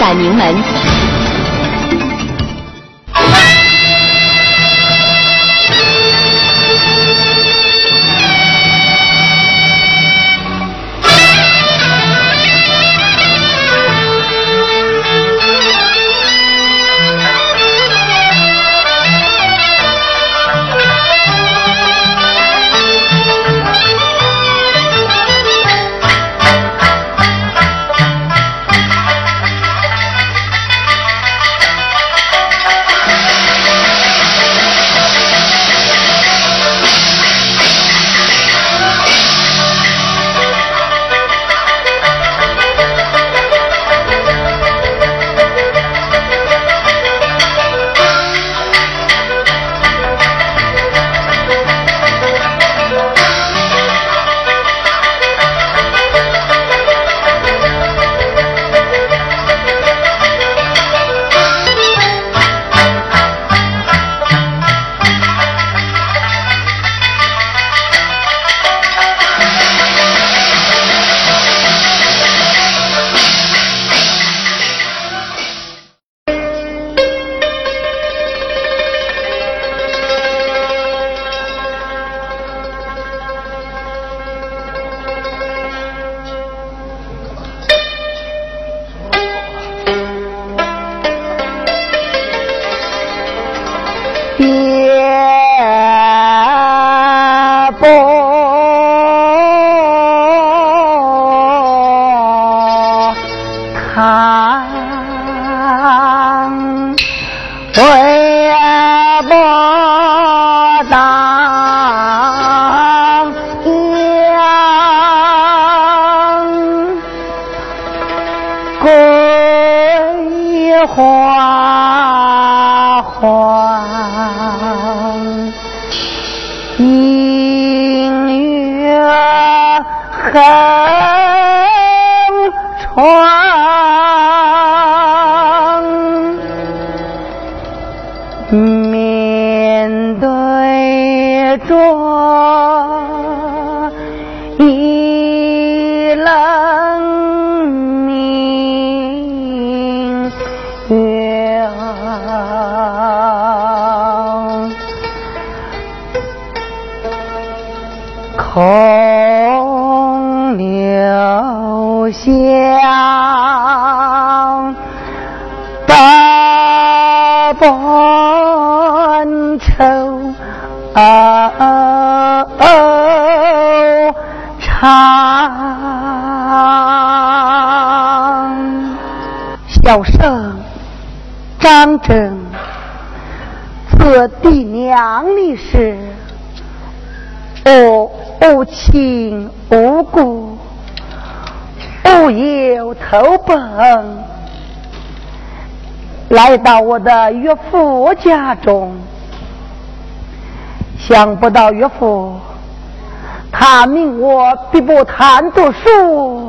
感名门。张真，此地娘的事，我无亲无故，无有投奔，来到我的岳父家中，想不到岳父他命我必不谈读书。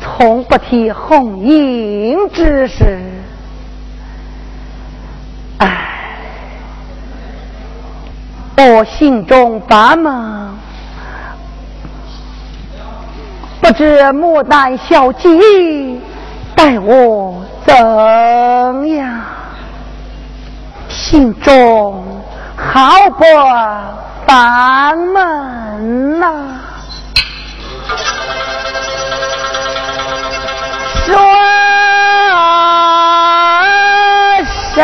从不提红姻之事，我心中发闷，不知牡丹小姐待我怎样，心中好不烦闷呐。说什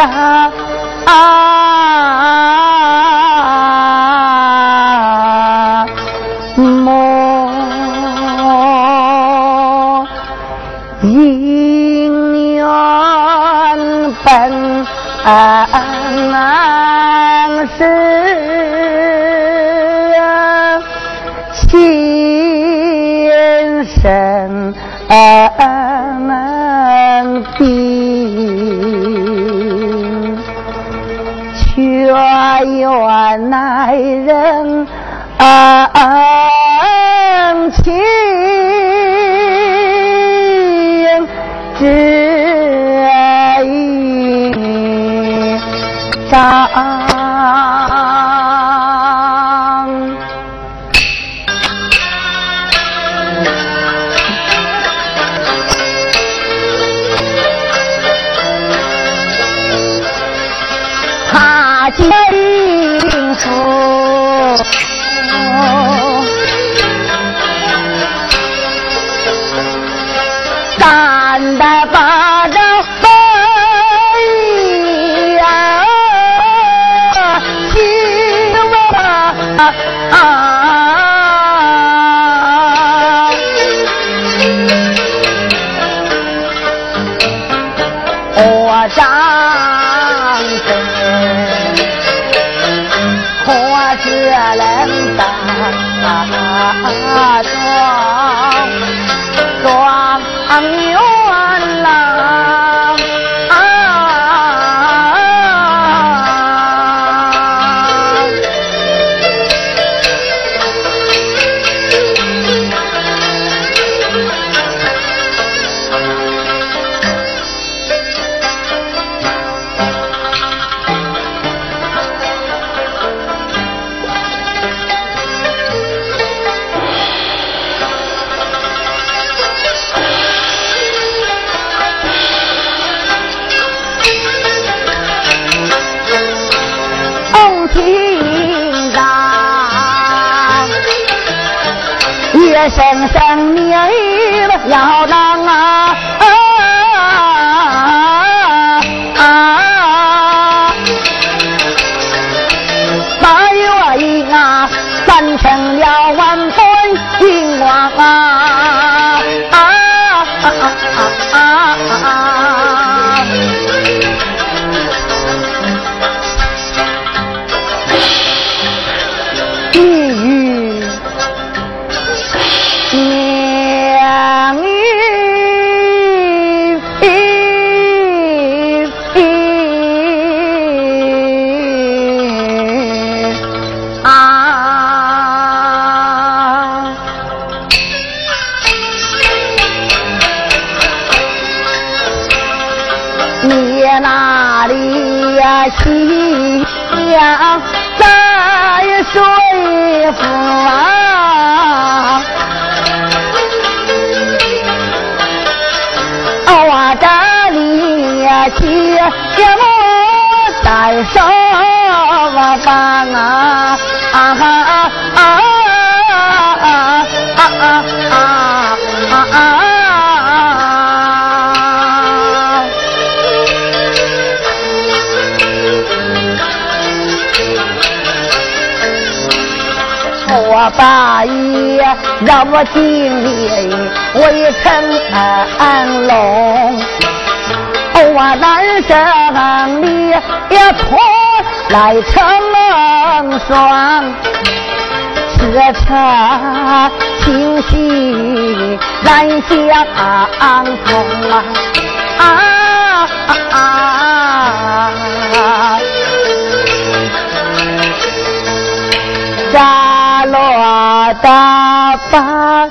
我乃人情只一房啊啊啊啊啊啊啊啊啊啊！我把爷让我敬礼为成龙，我南山里也托来成双，车车清晰难相通啊啊！扎罗大巴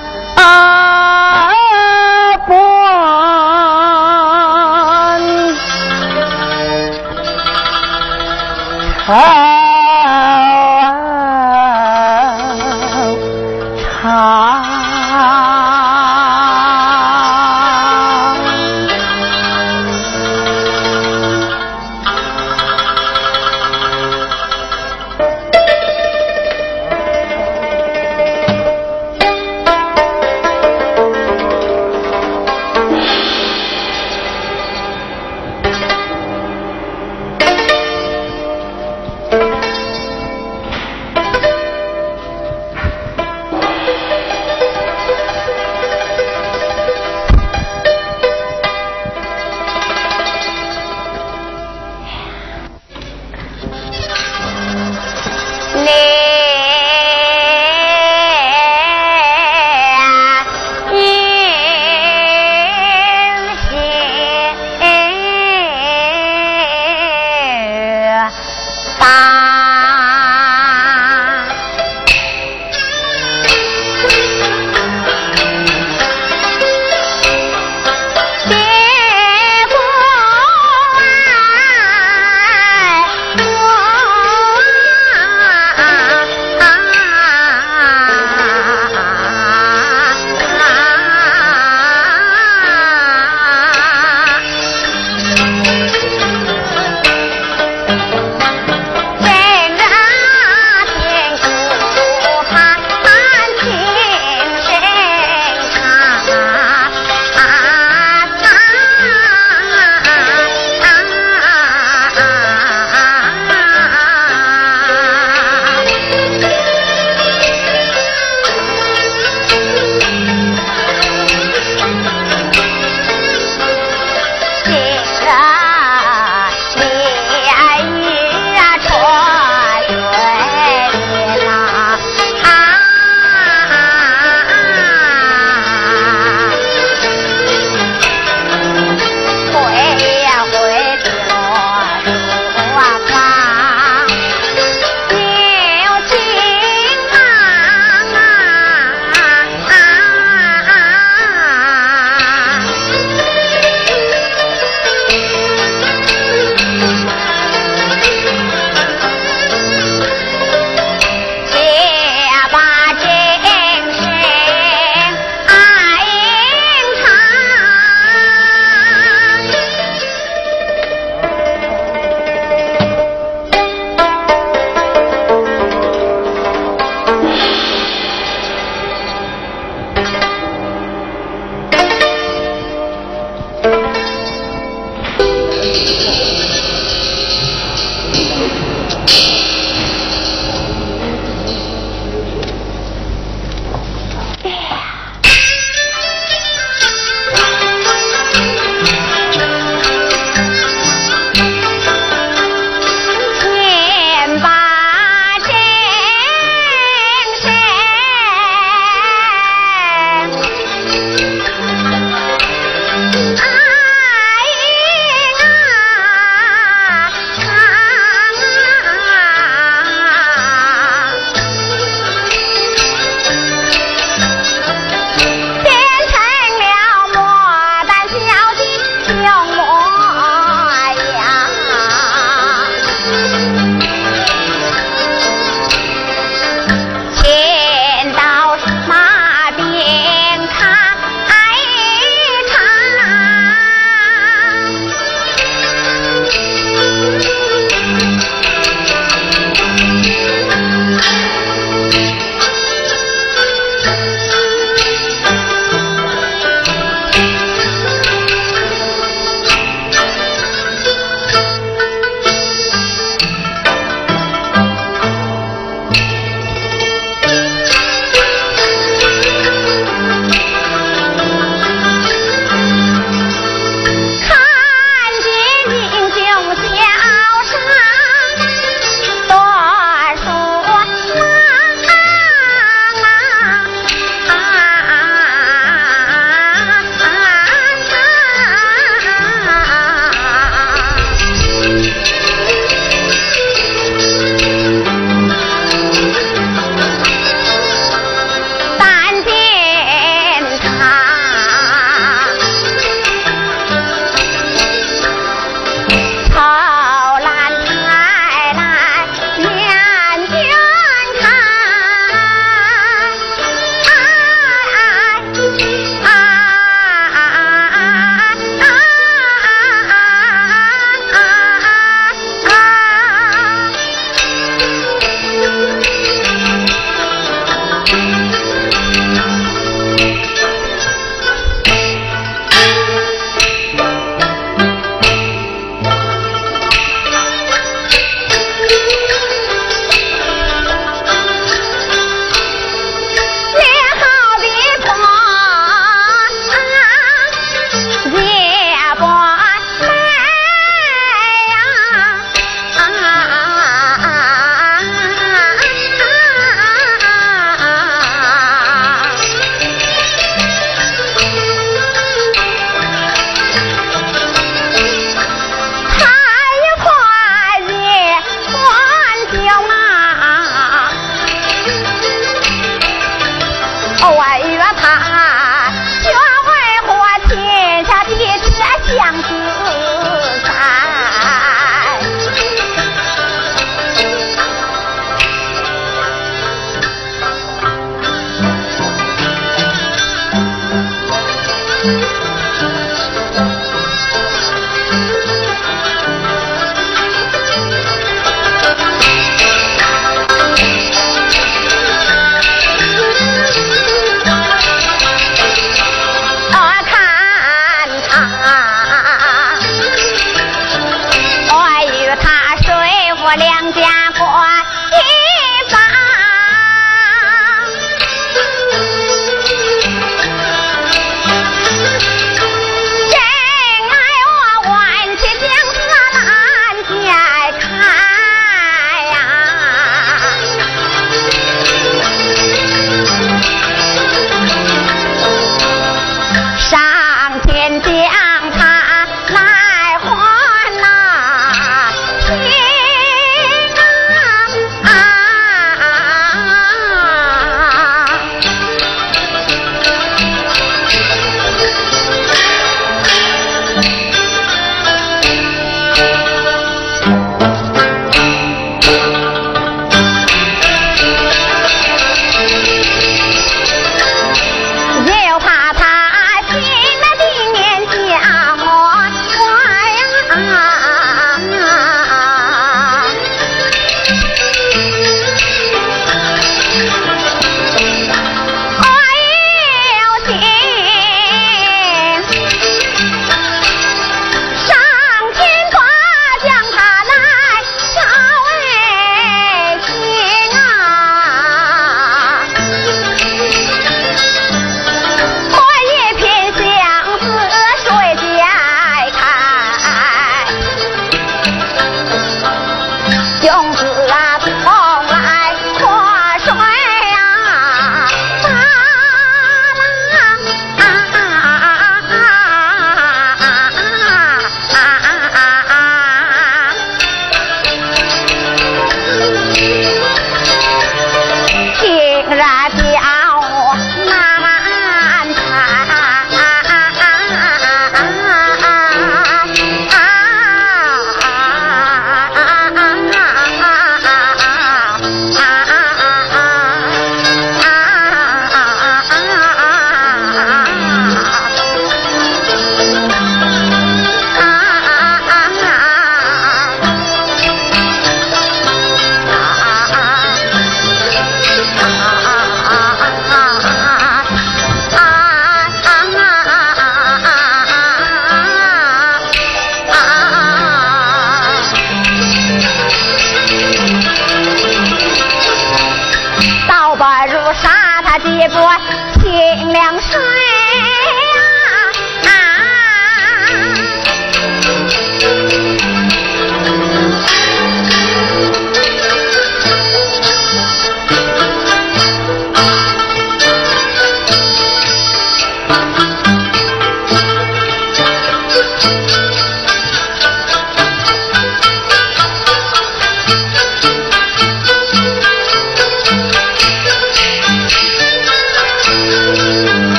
长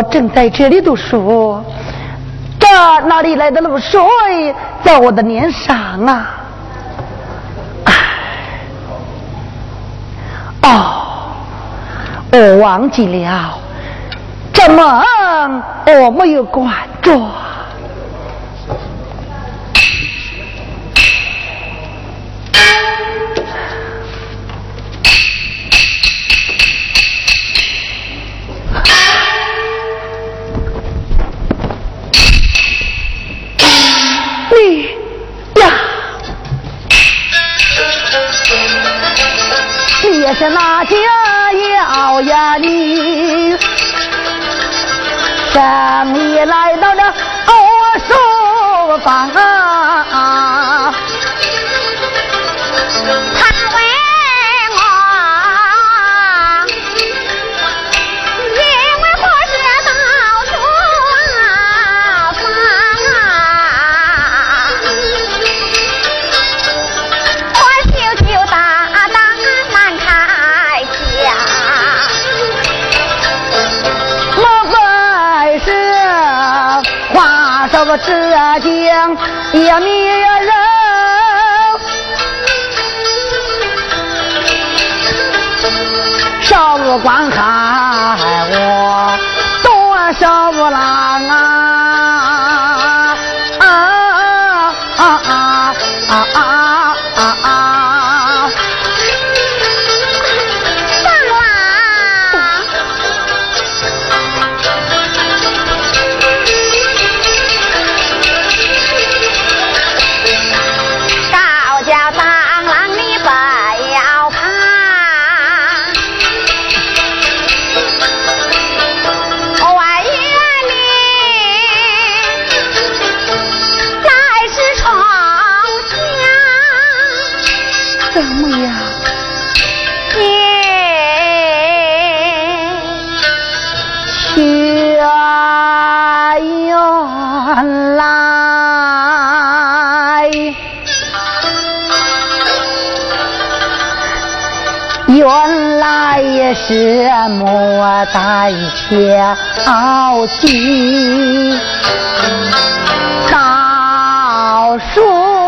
我正在这里读书，这哪里来的露水在我的脸上啊？哦，我忘记了，这梦我没有关住。等你来到了欧书房江也灭人，少日观看原来。原来也是莫待小鸡倒数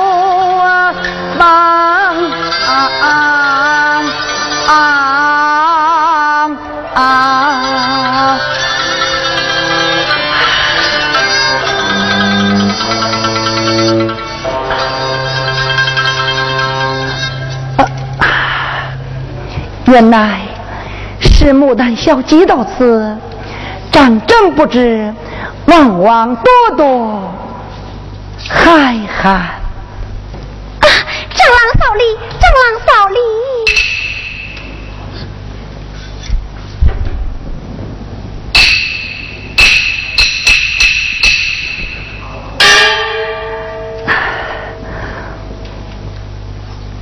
原来。是牡丹小姐到此，战争不知，往往多多害寒。啊，张郎扫礼，张郎扫礼。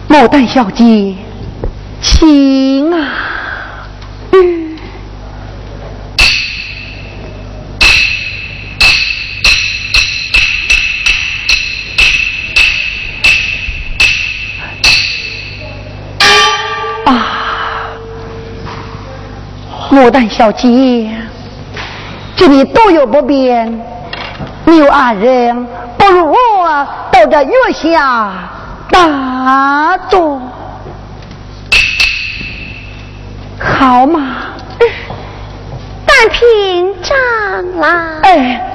牡丹小姐，行啊。啊牡丹小姐，这里都有不便，你有二人，不如我到这月下打坐，好吗？但凭张郎。哎，哎，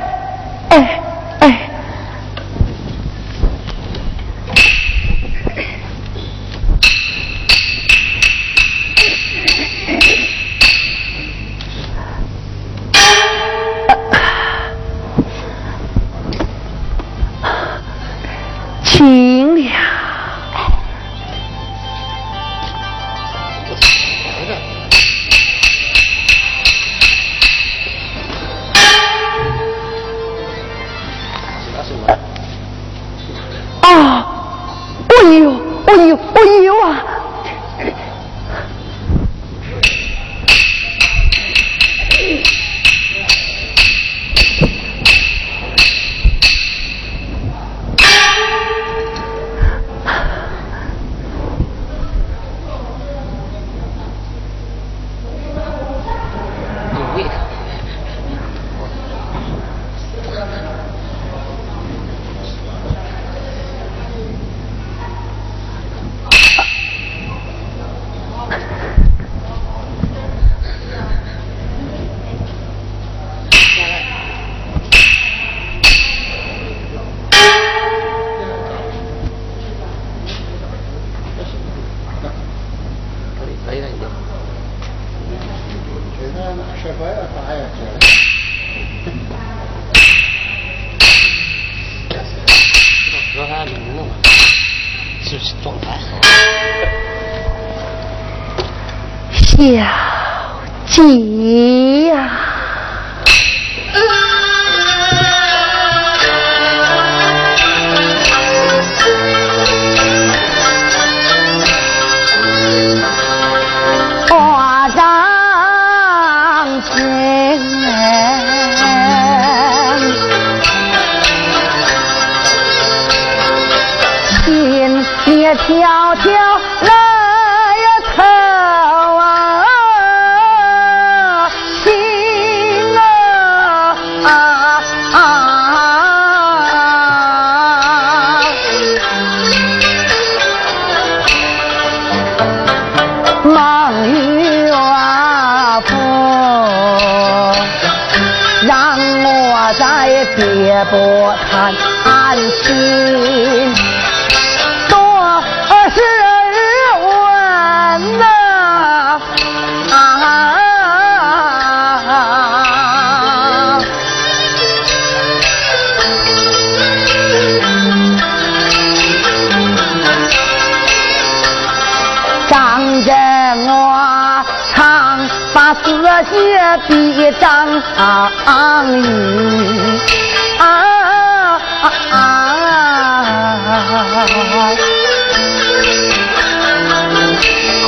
啊！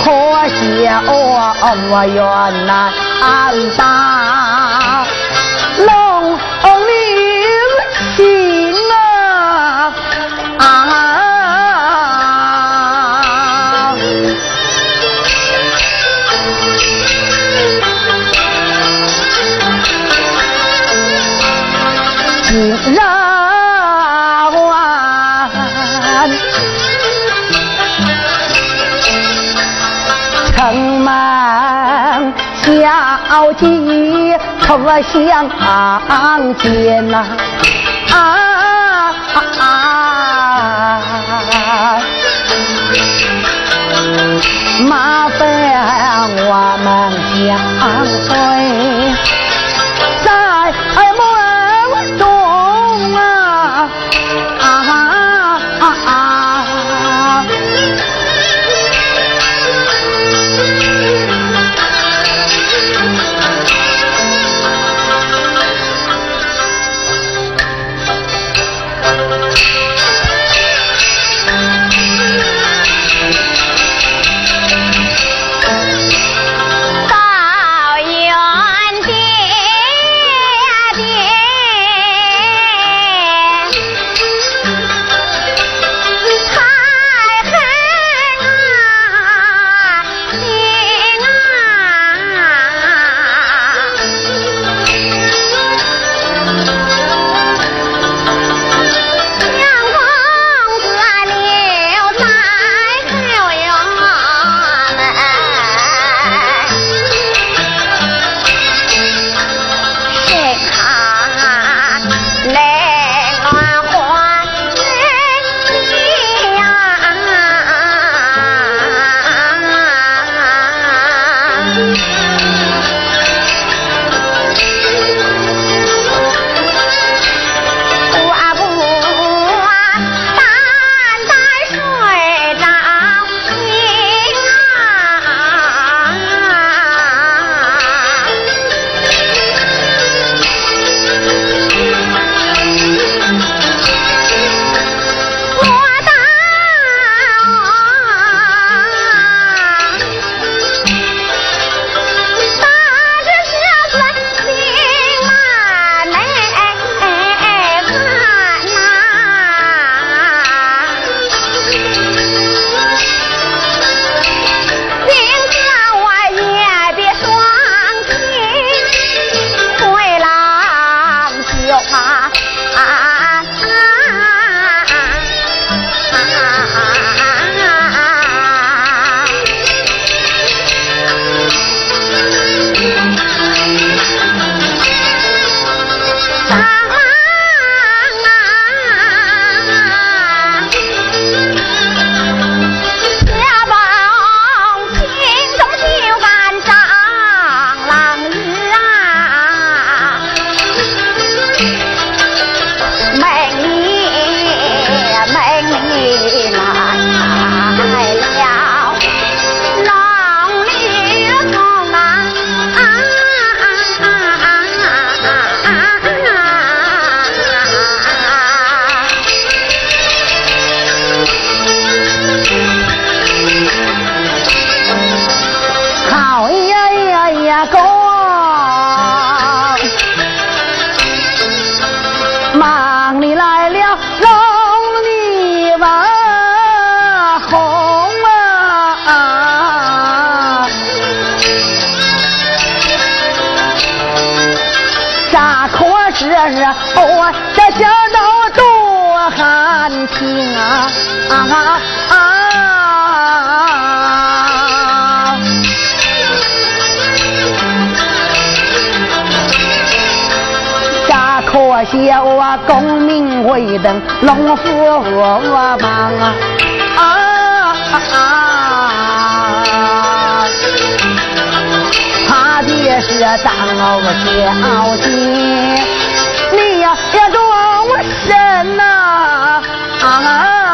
可惜我我原来大人，城门小姐可相见呐？啊！麻烦我们相会热，哦，这小道多寒情啊啊啊！咋可笑啊？功名未登，龙虎我忙啊啊啊！怕的是当我小姐。别动我身呐！啊啊！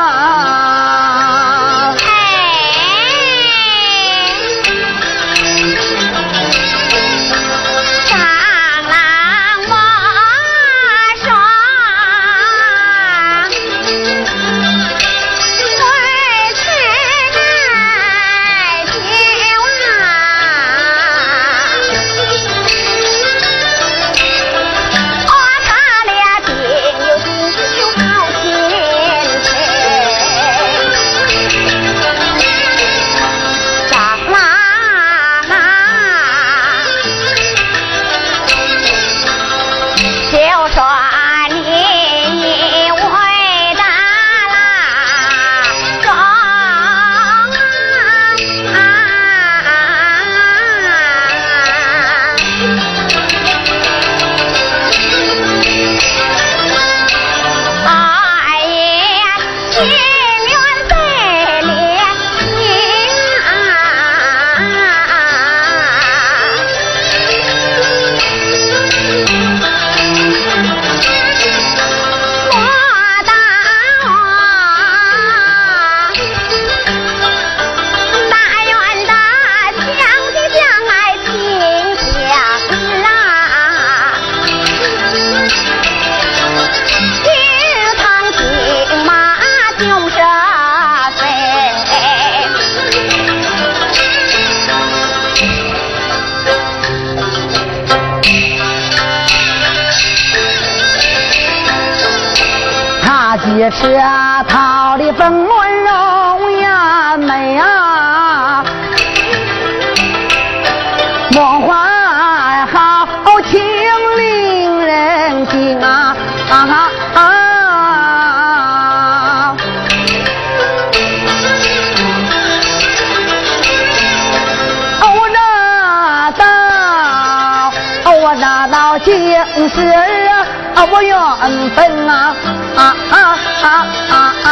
缘分啊啊啊！啊啊啊！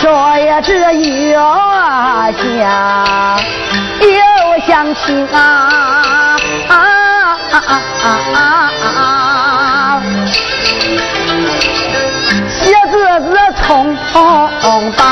说呀，这又想又想亲啊啊啊啊啊啊！写字子匆匆吧，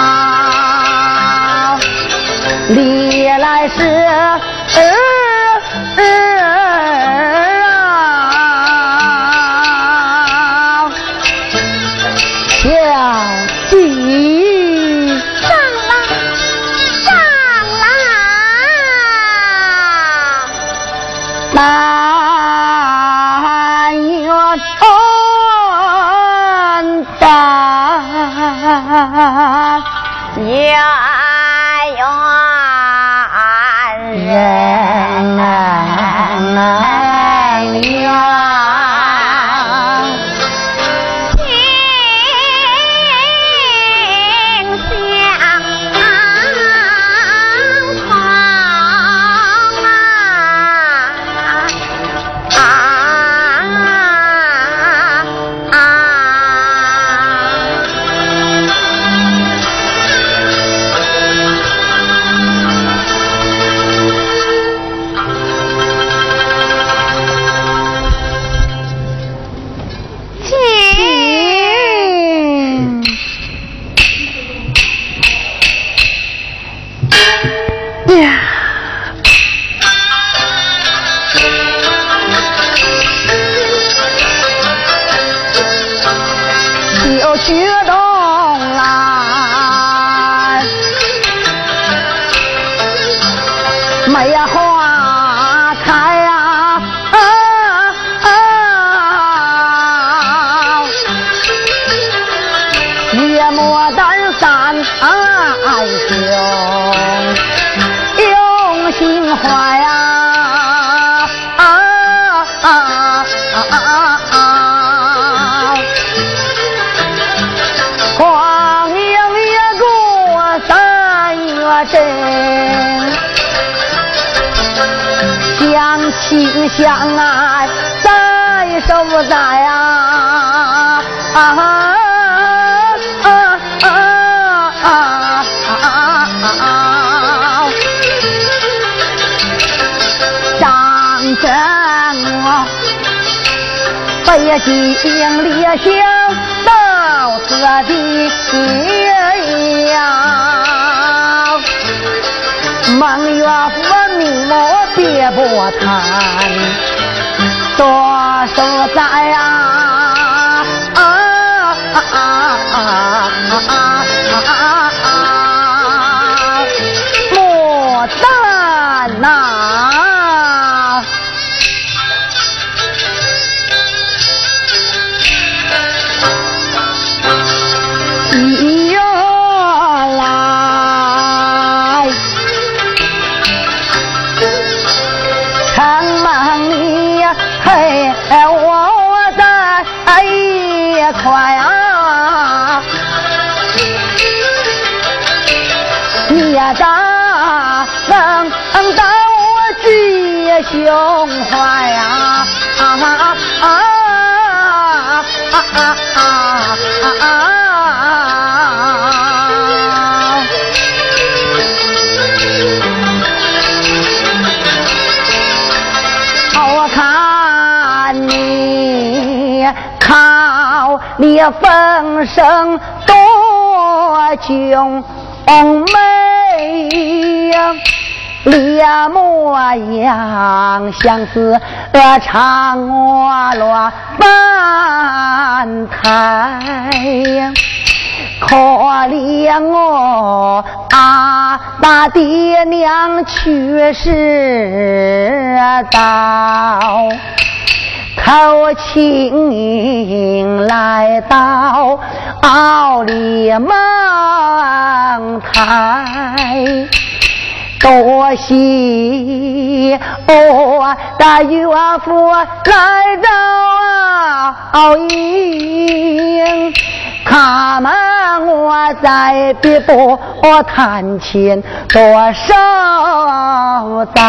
心相爱，在手在啊啊！北京列乡到此地呀，孟岳父密谋别不谈，多少载啊啊啊啊啊啊！胸怀啊啊啊啊啊啊啊！我看你靠你风声多俊美呀。脸模样相似嫦娥半台，可怜我啊，那爹娘去世早，偷亲来到奥里孟台。多喜我的岳父来到奥营，他们我在别不探亲多少载，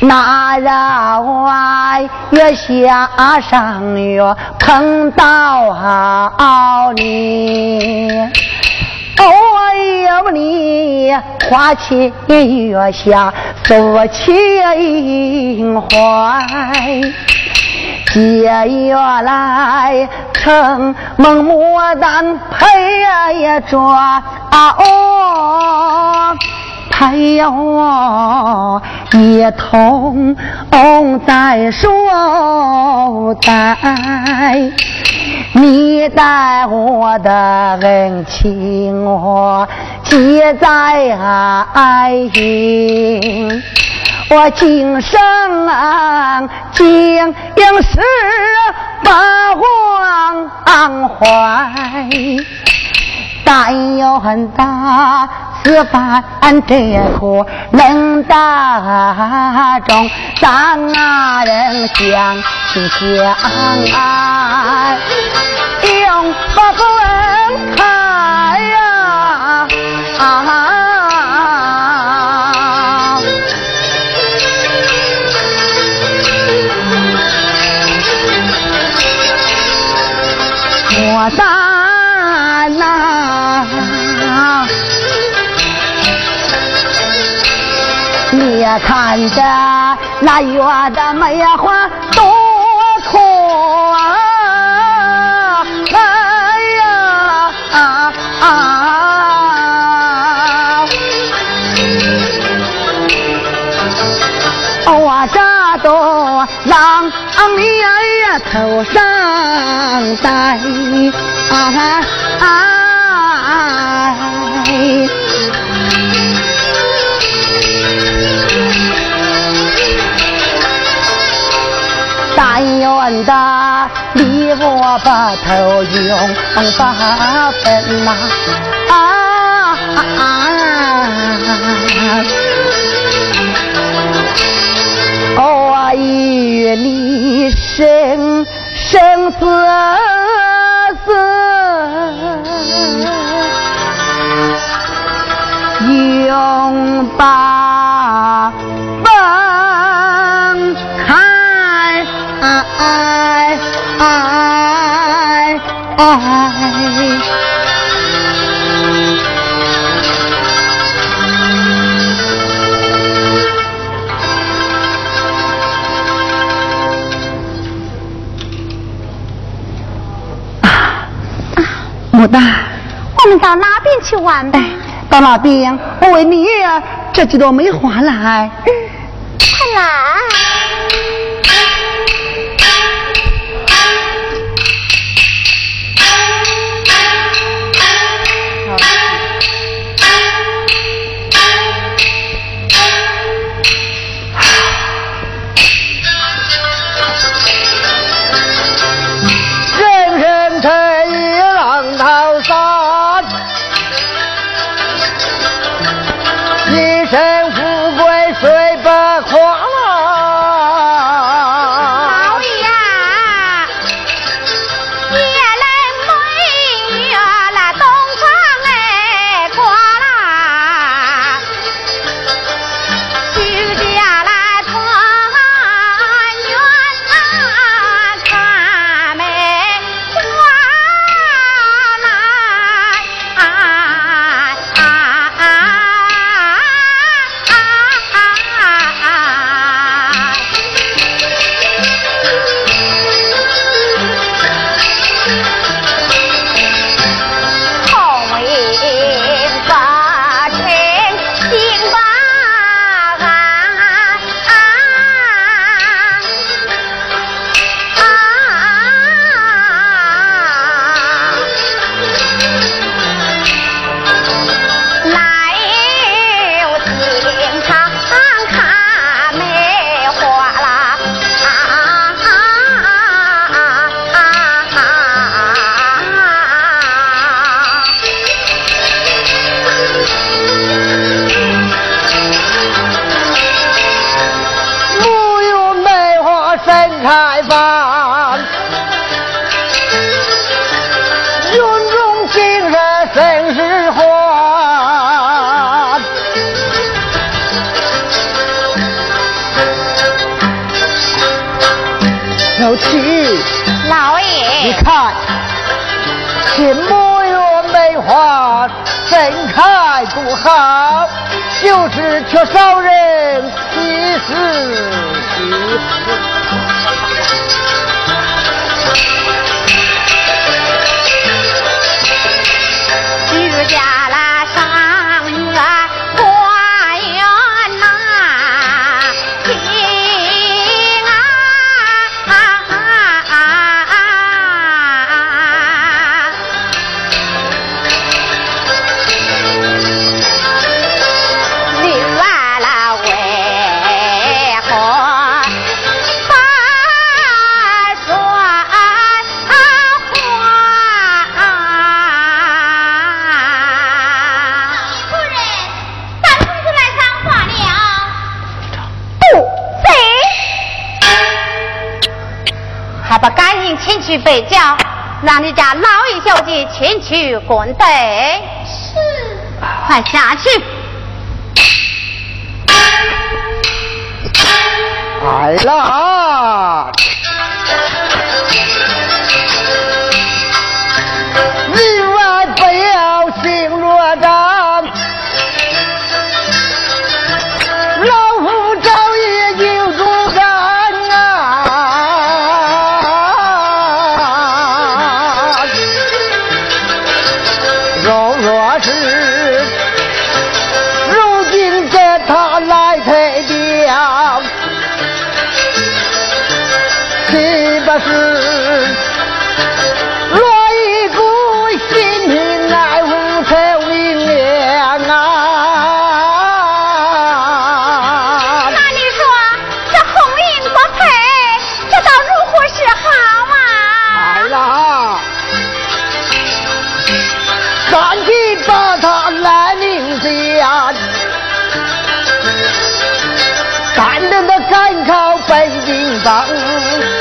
那让我也下上月碰到你。我有你花前月下诉情怀，借月来承蒙牡丹陪着我，陪我一同在守在。你待我的恩情，我记在心。我今生经营是八荒怀，但愿大此番这苦能打中，三人相亲相爱。永不分开呀！我在看着那月的梅花多阔啊！我这都让你头上戴，但愿的你我把头用八分呐。我与你生生死死永把牡丹，我们到哪边去玩吧？到那边，我为你这几朵梅花来。快来！yourself 去北郊，让你家老爷小姐前去观队。是，快下去。来了。考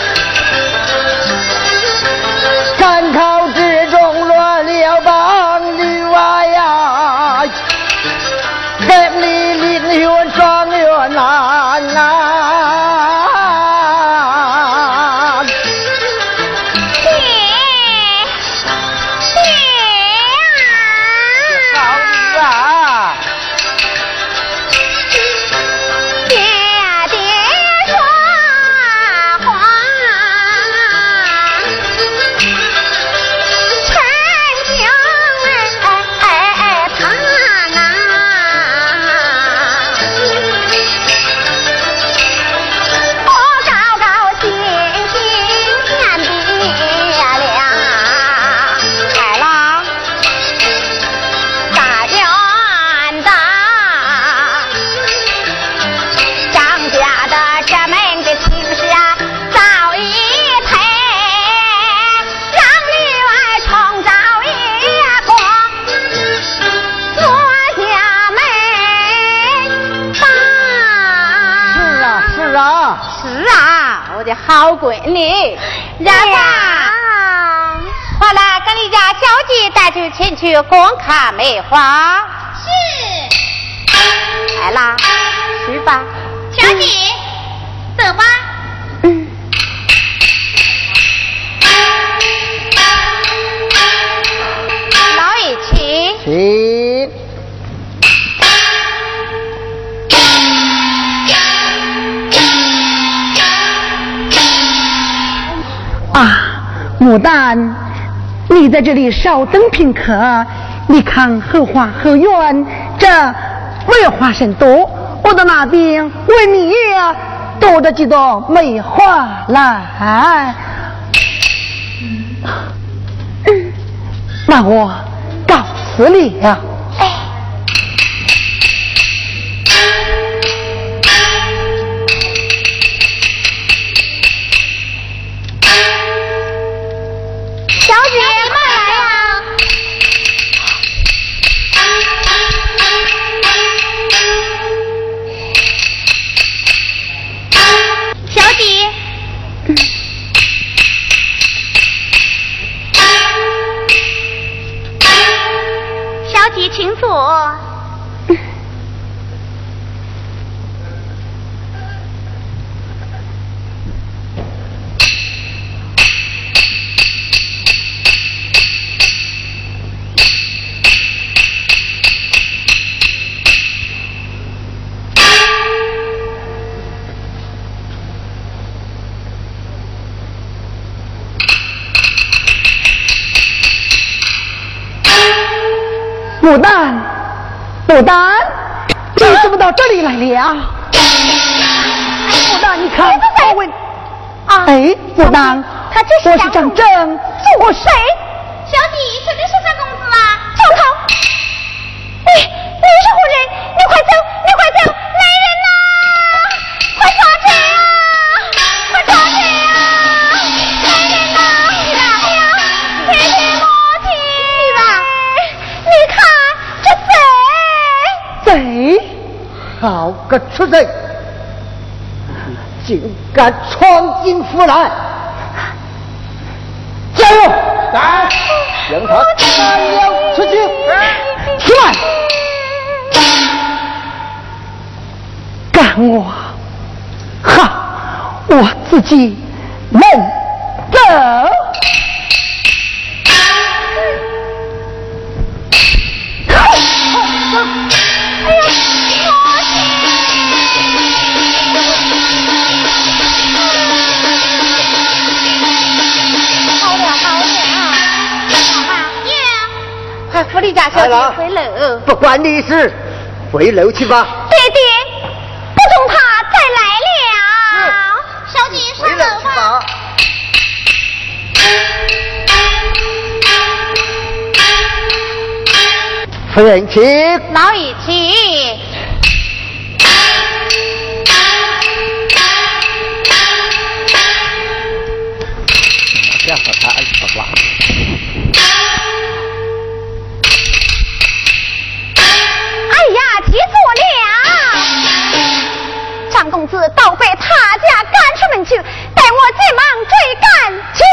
姐带去前去观看梅花。是。来啦，去吧。小姐，走吧。嗯。老爷请。请。啊，牡丹，你在这里稍等片刻。你看后花后院，这梅花甚多，我到那边为你多着几朵梅花来。那我告辞了。牡丹，你怎么到这里来了？牡丹，你看，我问，哎，牡丹，他这是我是张正，我谁？好个畜生，竟敢闯进府来！加油！来，让他斩了出去！起来！干我！哈，我自己能走。府里家小姐回楼，不关你事，回楼去吧。爹爹，不中他再来了。小姐上楼吧。夫人请。老爷请。子倒被他家赶出门去，待我急忙追赶去。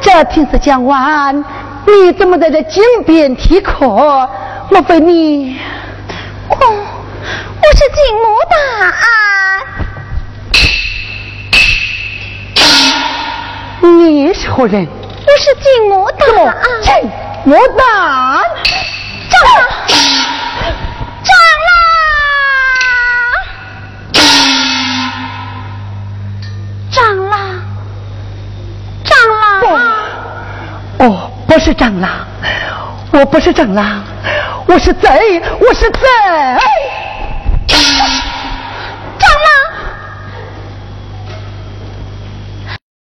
这平时讲完，你怎么在这井边啼哭？莫非你？我我是金牡丹。你是何人？我是金牡丹。金牡丹。是蟑螂，我不是蟑螂，我是贼，我是贼。